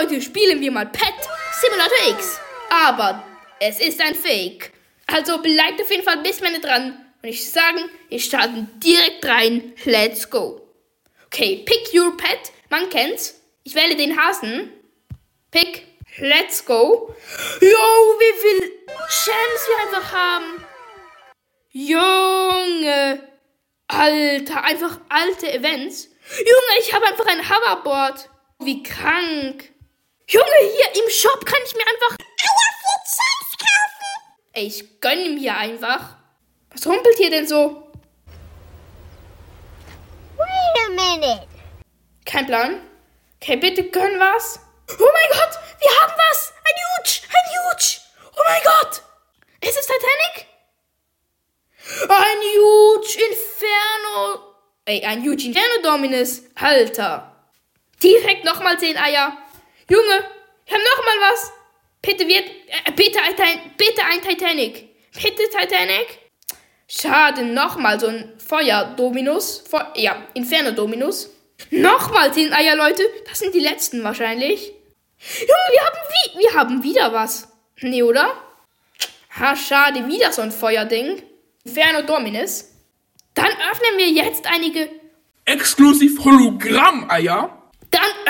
Leute, spielen wir mal Pet Simulator X. Aber es ist ein Fake. Also bleibt auf jeden Fall bis Ende dran. Und ich sagen, wir starten direkt rein. Let's go. Okay, pick your pet. Man kennt's. Ich wähle den Hasen. Pick. Let's go. Yo, wie viel Chance wir einfach haben. Junge. Alter, einfach alte Events. Junge, ich habe einfach ein Hoverboard. Wie krank. Junge, hier im Shop kann ich mir einfach Eier kaufen. Ey, ich gönne mir einfach. Was rumpelt hier denn so? Wait a minute. Kein Plan. Okay, bitte gönn was. Oh mein Gott, wir haben was. Ein Huge, ein Huge. Oh mein Gott. Ist es Titanic? Ein Huge Inferno. Ey, ein Huge Inferno Dominus. Alter. Direkt nochmal 10 Eier. Junge, wir haben nochmal was. Bitte wird. Äh, bitte, ein, bitte ein Titanic. Bitte Titanic. Schade, nochmal so ein Feuer-Dominus. Fe ja, Inferno-Dominus. Nochmal 10 Eier, Leute. Das sind die letzten wahrscheinlich. Junge, wir haben, wie wir haben wieder was. Nee, oder? Ha, schade, wieder so ein Feuerding. Inferno Dominus. Dann öffnen wir jetzt einige. Exklusiv Hologramm-Eier.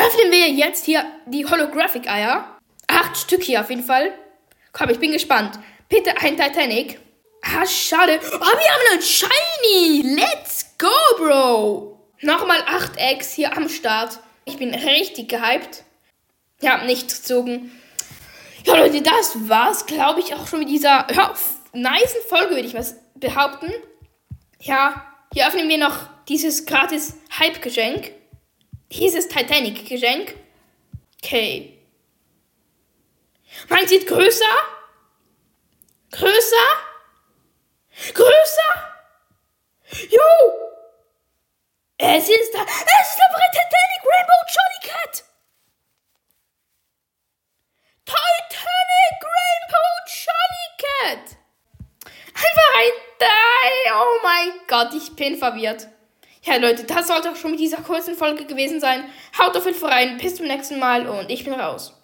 Öffnen wir jetzt hier die Holographic-Eier. Acht Stück hier auf jeden Fall. Komm, ich bin gespannt. Bitte ein Titanic. Ah, schade. Oh, wir haben einen Shiny. Let's go, Bro. Nochmal 8 Eggs hier am Start. Ich bin richtig gehypt. Ja, nicht gezogen. Ja, Leute, das war's, glaube ich, auch schon mit dieser ja, nice Folge, würde ich was behaupten. Ja, hier öffnen wir noch dieses gratis Hype-Geschenk. Dieses Titanic-Geschenk. Okay. Man sieht größer. Größer. Größer. Jo. Es ist da. Es ist der Titanic Rainbow Jolly Cat. Titanic Rainbow Jolly Cat. Einfach ein Teil. Oh mein Gott, ich bin verwirrt. Ja, Leute, das sollte auch schon mit dieser kurzen Folge gewesen sein. Haut auf jeden Fall rein. Bis zum nächsten Mal und ich bin raus.